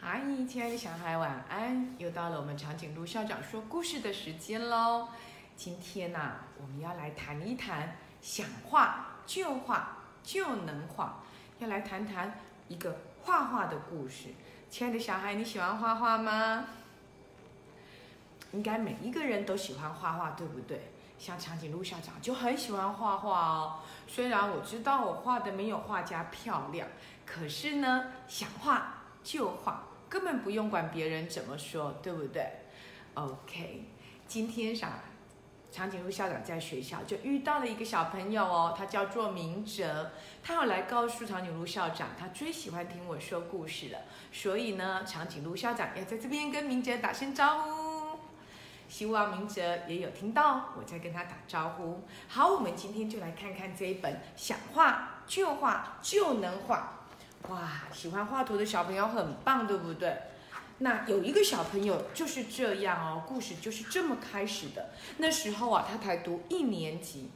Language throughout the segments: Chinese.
嗨，亲爱的小孩，晚安！又到了我们长颈鹿校长说故事的时间喽。今天呐、我们要来谈一谈想画就画就能画，要来谈谈一个画画的故事。亲爱的小孩，你喜欢画画吗？应该每一个人都喜欢画画，对不对？像长颈鹿校长就很喜欢画画哦。虽然我知道我画的没有画家漂亮，可是呢，想画就画，根本不用管别人怎么说，对不对？OK，今天上长颈鹿校长在学校就遇到了一个小朋友哦，他叫做明哲，他要来告诉长颈鹿校长，他最喜欢听我说故事了，所以呢，长颈鹿校长要在这边跟明哲打声招呼。希望明哲也有听到我在跟他打招呼。好，我们今天就来看看这一本《想画就画就能画》。哇，喜欢画图的小朋友很棒，对不对？那有一个小朋友就是这样哦，故事就是这么开始的。那时候啊，他才读一年级，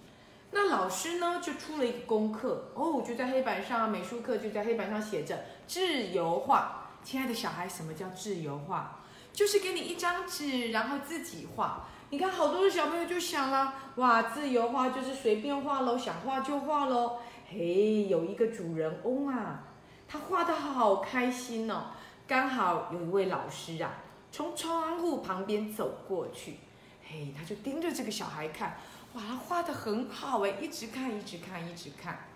那老师呢就出了一个功课哦，就在黑板上，美术课就在黑板上写着自由画。亲爱的小孩，什么叫自由画？就是给你一张纸，然后自己画。你看，好多的小朋友就想了，哇，自由画就是随便画喽，想画就画喽。嘿，有一个主人翁啊，他画的好开心哦。刚好有一位老师啊，从窗户旁边走过去，嘿，他就盯着这个小孩看，哇，他画的很好哎，一直看，一直看，一直看。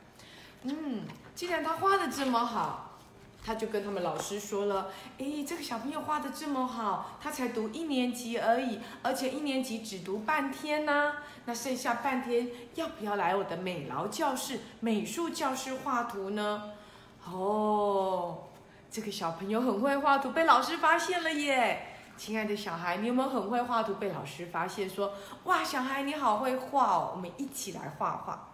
嗯，既然他画的这么好。他就跟他们老师说了：“诶，这个小朋友画的这么好，他才读一年级而已，而且一年级只读半天呢、那剩下半天要不要来我的美劳教室、美术教室画图呢？”哦，这个小朋友很会画图，被老师发现了耶！亲爱的小孩，你有没有很会画图？被老师发现说：“哇，小孩你好会画哦，我们一起来画画。”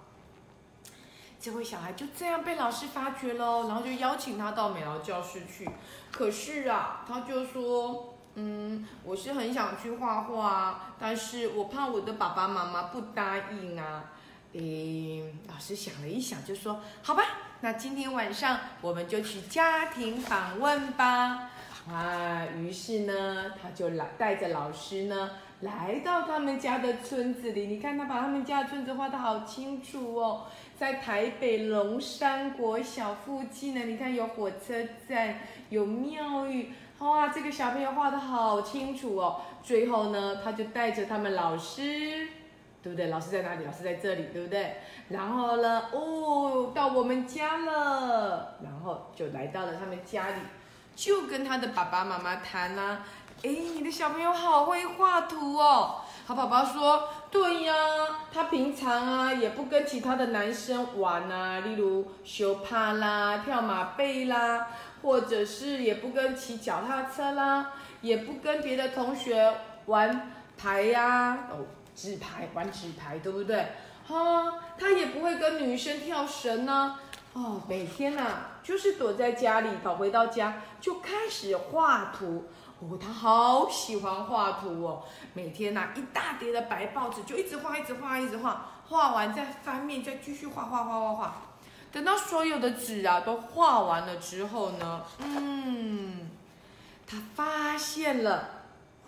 这位小孩就这样被老师发觉喽，然后就邀请他到美劳教室去。可是啊，他就说：“嗯，我是很想去画画，但是我怕我的爸爸妈妈不答应啊。”诶，老师想了一想，就说：“好吧，那今天晚上我们就去家庭访问吧。”哇，于是呢，他就来带着老师呢。来到他们家的村子里，你看他把他们家的村子画得好清楚哦，在台北龙山国小附近呢，你看有火车站，有庙宇，哇，这个小朋友画得好清楚哦。最后呢，他就带着他们老师，对不对？老师在哪里？老师在这里，对不对？然后呢，哦，到我们家了，然后就来到了他们家里，就跟他的爸爸妈妈谈啦、啊。哎，你的小朋友好会画图哦！他爸爸说：“对呀，他平常啊也不跟其他的男生玩啊，例如修帕啦、跳马背啦，或者是也不跟骑脚踏车啦，也不跟别的同学玩牌呀、哦，纸牌玩纸牌，对不对？哈、他也不会跟女生跳绳呢、哦，每天呐、啊、就是躲在家里头，回到家就开始画图。”哦，他好喜欢画图哦！每天呐、啊，一大叠的白报纸就一直画，一直画，一直画，画完再翻面，再继续画画画画画。等到所有的纸啊都画完了之后呢，嗯，他发现了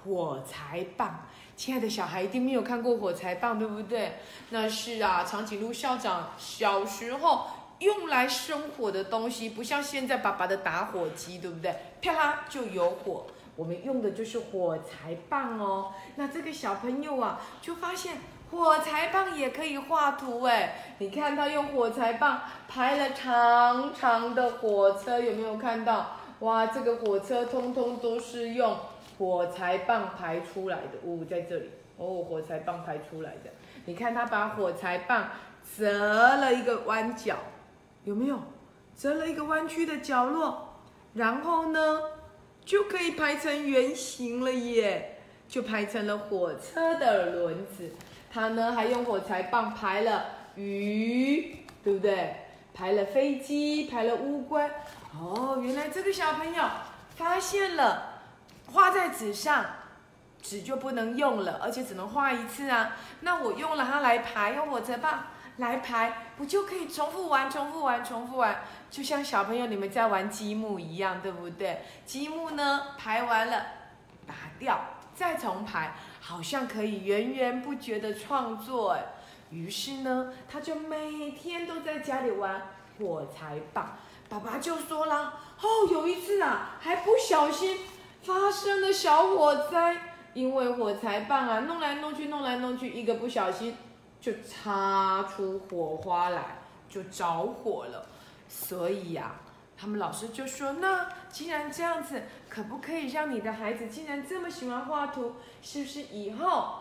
火柴棒。亲爱的小孩一定没有看过火柴棒，对不对？那是啊，长颈鹿校长小时候用来生火的东西，不像现在爸爸的打火机，对不对？啪啦就有火。我们用的就是火柴棒哦。那这个小朋友啊，就发现火柴棒也可以画图哎。你看他用火柴棒排了长长的火车，有没有看到？哇，这个火车通通都是用火柴棒排出来的。哦，在这里哦，火柴棒排出来的。你看他把火柴棒折了一个弯角，有没有？折了一个弯曲的角落，然后呢？就可以排成圆形了耶，就排成了火车的轮子。他呢还用火柴棒排了鱼，对不对？排了飞机，排了乌龟。哦，原来这个小朋友发现了，画在纸上，纸就不能用了，而且只能画一次啊。那我用了它来排，用火柴棒来排，不就可以重复玩、重复玩、重复玩？就像小朋友你们在玩积木一样，对不对？积木呢，排完了，打掉，再重排，好像可以源源不绝的创作。于是呢，他就每天都在家里玩火柴棒。爸爸就说了：“哦，有一次啊，还不小心发生了小火灾，因为火柴棒啊，弄来弄去，弄来弄去，一个不小心就擦出火花来，就着火了。所以呀，他们老师就说：那既然这样子，可不可以让你的孩子既然这么喜欢画图，是不是以后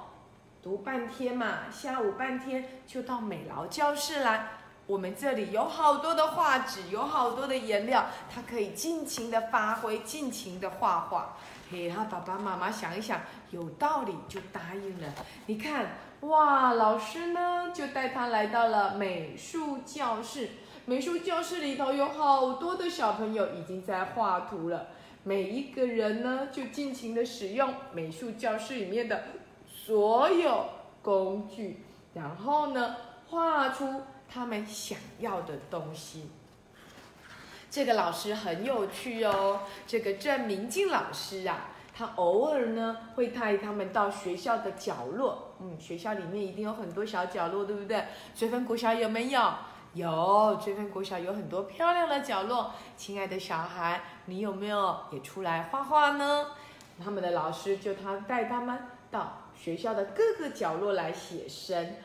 读半天嘛，下午半天就到美劳教室来？”我们这里有好多的画纸，有好多的颜料，他可以尽情的发挥，尽情的画画。嘿，他爸爸妈妈想一想，有道理，就答应了。你看，哇，老师呢就带他来到了美术教室。美术教室里头有好多的小朋友已经在画图了。每一个人呢就尽情的使用美术教室里面的所有工具，然后呢画出。他们想要的东西。这个老师很有趣哦，这个郑明静老师啊，他偶尔呢会带他们到学校的角落。嗯，学校里面一定有很多小角落，对不对？追分国小有没有？有，追分国小有很多漂亮的角落。亲爱的小孩，你有没有也出来画画呢？他们的老师就他带他们到学校的各个角落来写生，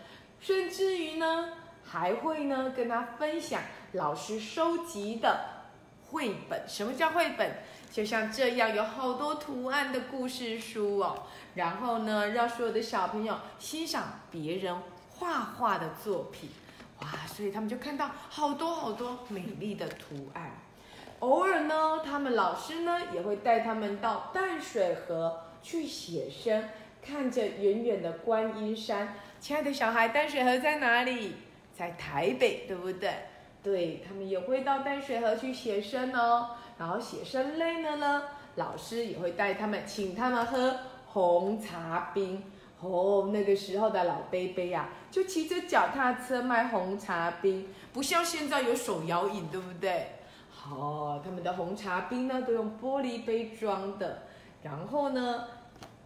甚至于呢。还会呢，跟他分享老师收集的绘本。什么叫绘本？就像这样，有好多图案的故事书哦。然后呢，让所有的小朋友欣赏别人画画的作品。哇，所以他们就看到好多好多美丽的图案。偶尔呢，他们老师呢也会带他们到淡水河去写生，看着远远的观音山。亲爱的小孩，淡水河在哪里？在台北，对不对？对他们也会到淡水河去写生哦。然后写生累了呢，老师也会带他们，请他们喝红茶冰。哦，那个时候的老杯杯呀，就骑着脚踏车卖红茶冰，不像现在有手摇饮，对不对？好，他们的红茶冰呢，都用玻璃杯装的。然后呢，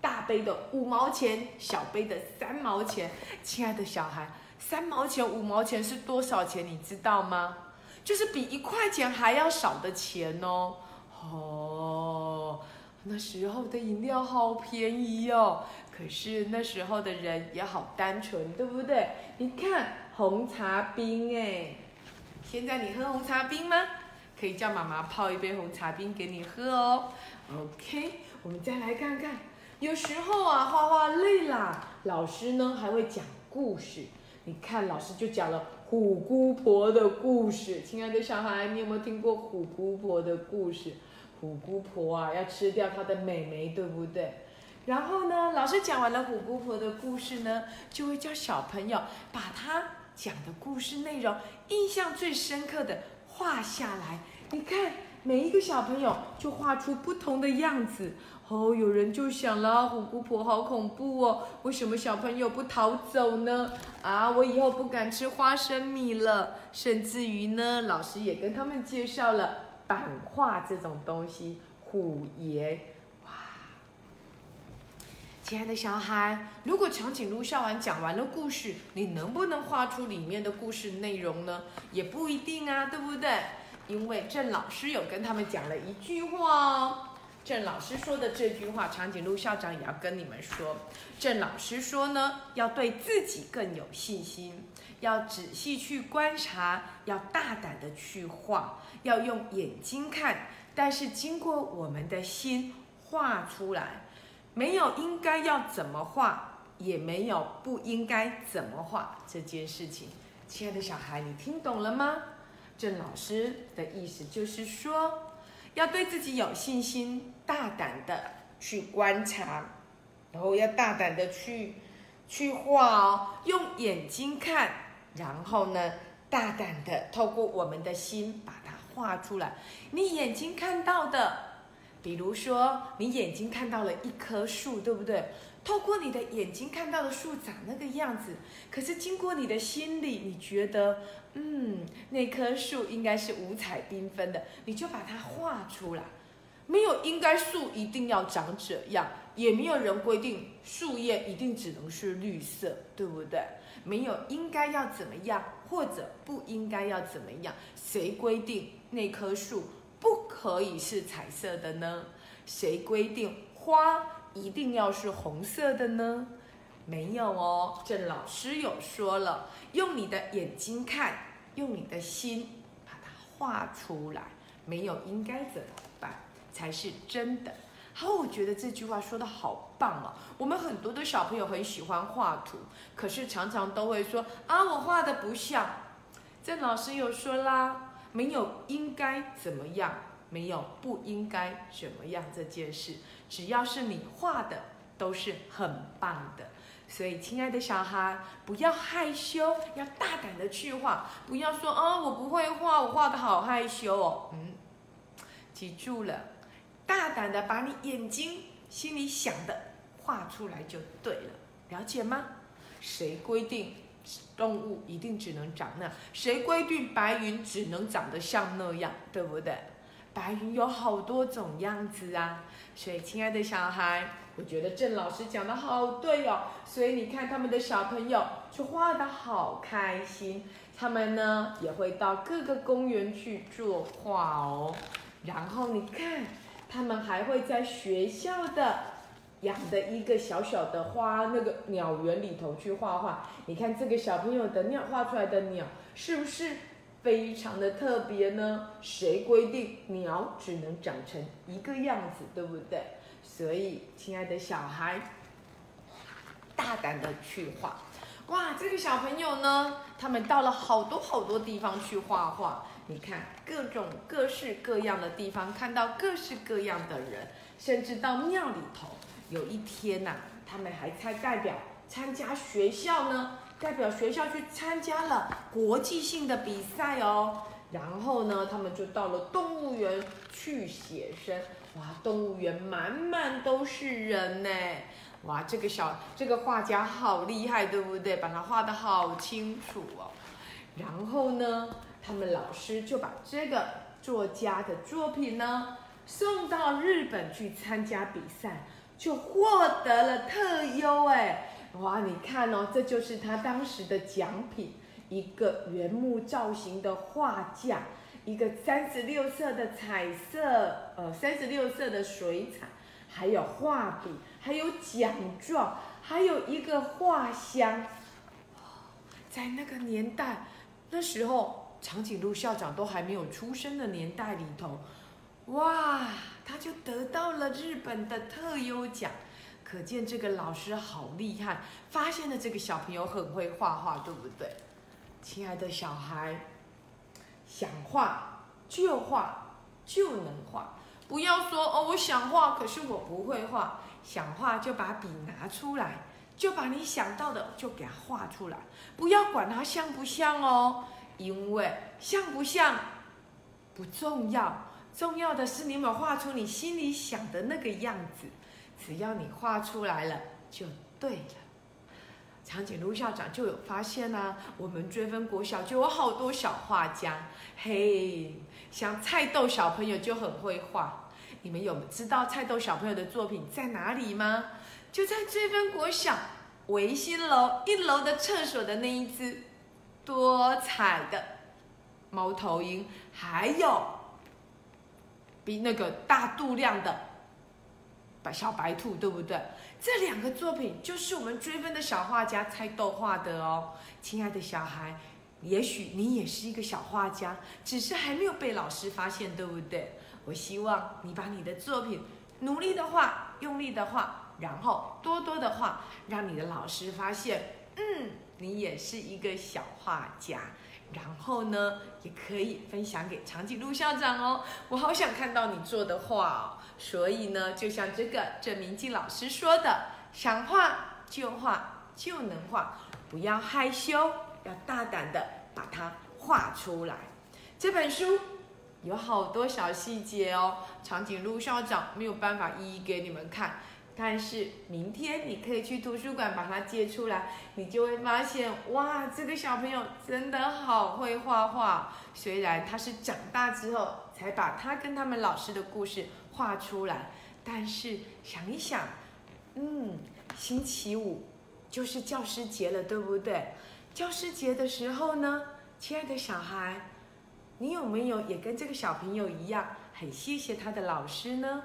大杯的五毛钱，小杯的三毛钱。亲爱的小孩。三毛钱、五毛钱是多少钱？你知道吗？就是比一块钱还要少的钱哦。哦，那时候的饮料好便宜哦。可是那时候的人也好单纯，对不对？你看红茶冰哎，现在你喝红茶冰吗？可以叫妈妈泡一杯红茶冰给你喝哦。OK，我们再来看看，有时候啊，画画累啦，老师呢还会讲故事。你看，老师就讲了虎姑婆的故事。亲爱的小孩，你有没有听过虎姑婆的故事？虎姑婆啊，要吃掉她的美眉，对不对？然后呢，老师讲完了虎姑婆的故事呢，就会叫小朋友把他讲的故事内容、印象最深刻的画下来。你看，每一个小朋友就画出不同的样子。哦，有人就想了，虎姑婆好恐怖哦，为什么小朋友不逃走呢？啊，我以后不敢吃花生米了。甚至于呢，老师也跟他们介绍了版画这种东西，虎爷。哇，亲爱的小孩，如果长颈鹿笑完讲完了故事，你能不能画出里面的故事内容呢？也不一定啊，对不对？因为郑老师有跟他们讲了一句话哦。郑老师说的这句话，长颈鹿校长也要跟你们说。郑老师说呢，要对自己更有信心，要仔细去观察，要大胆的去画，要用眼睛看，但是经过我们的心画出来，没有应该要怎么画，也没有不应该怎么画这件事情。亲爱的小孩，你听懂了吗？郑老师的意思就是说。要对自己有信心，大胆的去观察，然后要大胆的去去画哦，用眼睛看，然后呢，大胆的透过我们的心把它画出来。你眼睛看到的，比如说，你眼睛看到了一棵树，对不对？透过你的眼睛看到的树长那个样子，可是经过你的心里，你觉得，嗯，那棵树应该是五彩缤纷的，你就把它画出来。没有应该树一定要长这样，也没有人规定树叶一定只能是绿色，对不对？没有应该要怎么样，或者不应该要怎么样？谁规定那棵树不可以是彩色的呢？谁规定花一定要是红色的呢？没有哦，郑老师有说了，用你的眼睛看，用你的心把它画出来。没有应该怎么办？才是真的。好，我觉得这句话说的好棒哦。我们很多的小朋友很喜欢画图，可是常常都会说啊，我画的不像。郑老师有说啦，没有应该怎么样，没有不应该怎么样这件事，只要是你画的，都是很棒的。所以，亲爱的小孩，不要害羞，要大胆的去画，不要说啊，我不会画，我画的好害羞哦。嗯，记住了。大胆的把你眼睛心里想的画出来就对了，了解吗？谁规定动物一定只能长那？谁规定白云只能长得像那样？对不对？白云有好多种样子啊！所以，亲爱的小孩，我觉得郑老师讲的好对哦。所以你看他们的小朋友就画的好开心，他们呢也会到各个公园去作画哦。然后你看。他们还会在学校的养的一个小小的花那个鸟园里头去画画。你看这个小朋友的鸟画出来的鸟是不是非常的特别呢？谁规定鸟只能长成一个样子，对不对？所以，亲爱的小孩，大胆的去画。哇，这个小朋友呢，他们到了好多好多地方去画画。你看各种各式各样的地方，看到各式各样的人，甚至到庙里头。有一天呐，他们还参代表参加学校呢，代表学校去参加了国际性的比赛哦。然后呢，他们就到了动物园去写生。哇，动物园满满都是人呢。哇，这个小这个画家好厉害，对不对？把它画的好清楚哦。然后呢？他们老师就把这个作家的作品呢送到日本去参加比赛，就获得了特优哎！哇，你看哦，这就是他当时的奖品，一个原木造型的画架，一个三十六色的彩色呃三十六色的水彩，还有画笔，还有奖状，还有一个画箱。在那个年代，那时候。长颈鹿校长都还没有出生的年代里头，哇，他就得到了日本的特优奖，可见这个老师好厉害，发现了这个小朋友很会画画，对不对？亲爱的小孩，想画就画就能画，不要说哦，我想画，可是我不会画。想画就把笔拿出来，就把你想到的就给它画出来，不要管它像不像哦。因为像不像不重要，重要的是你有没有画出你心里想的那个样子。只要你画出来了，就对了。长颈鹿校长就有发现呢，我们追分国小就有好多小画家，嘿，像菜豆小朋友就很会画。你们有知道菜豆小朋友的作品在哪里吗？就在追分国小维新楼一楼的厕所的那一只。多彩的猫头鹰，还有比那个大肚量的白小白兔，对不对？这两个作品就是我们追分的小画家猜豆画的哦。亲爱的小孩，也许你也是一个小画家，只是还没有被老师发现，对不对？我希望你把你的作品努力的画，用力的画，然后多多的画，让你的老师发现，嗯。你也是一个小画家，然后呢，也可以分享给长颈鹿校长哦。我好想看到你做的画哦。所以呢，就像这个郑明基老师说的，想画就画就能画，不要害羞，要大胆的把它画出来。这本书有好多小细节哦，长颈鹿校长没有办法一一给你们看。但是明天你可以去图书馆把它借出来，你就会发现，哇，这个小朋友真的好会画画。虽然他是长大之后才把他跟他们老师的故事画出来，但是想一想，嗯，星期五就是教师节了，对不对？教师节的时候呢，亲爱的小孩，你有没有也跟这个小朋友一样，很谢谢他的老师呢？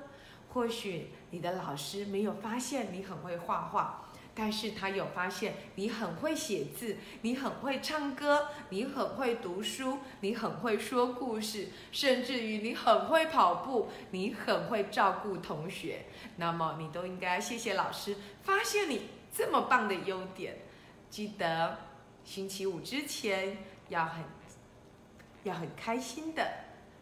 或许你的老师没有发现你很会画画，但是他有发现你很会写字，你很会唱歌，你很会读书，你很会说故事，甚至于你很会跑步，你很会照顾同学。那么你都应该谢谢老师发现你这么棒的优点。记得星期五之前要很要很开心的，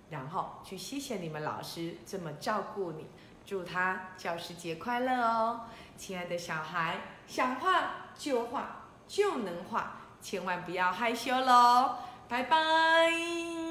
然后去谢谢你们老师这么照顾你。祝他教师节快乐哦，亲爱的小孩，想画就画就能画，千万不要害羞喽，拜拜。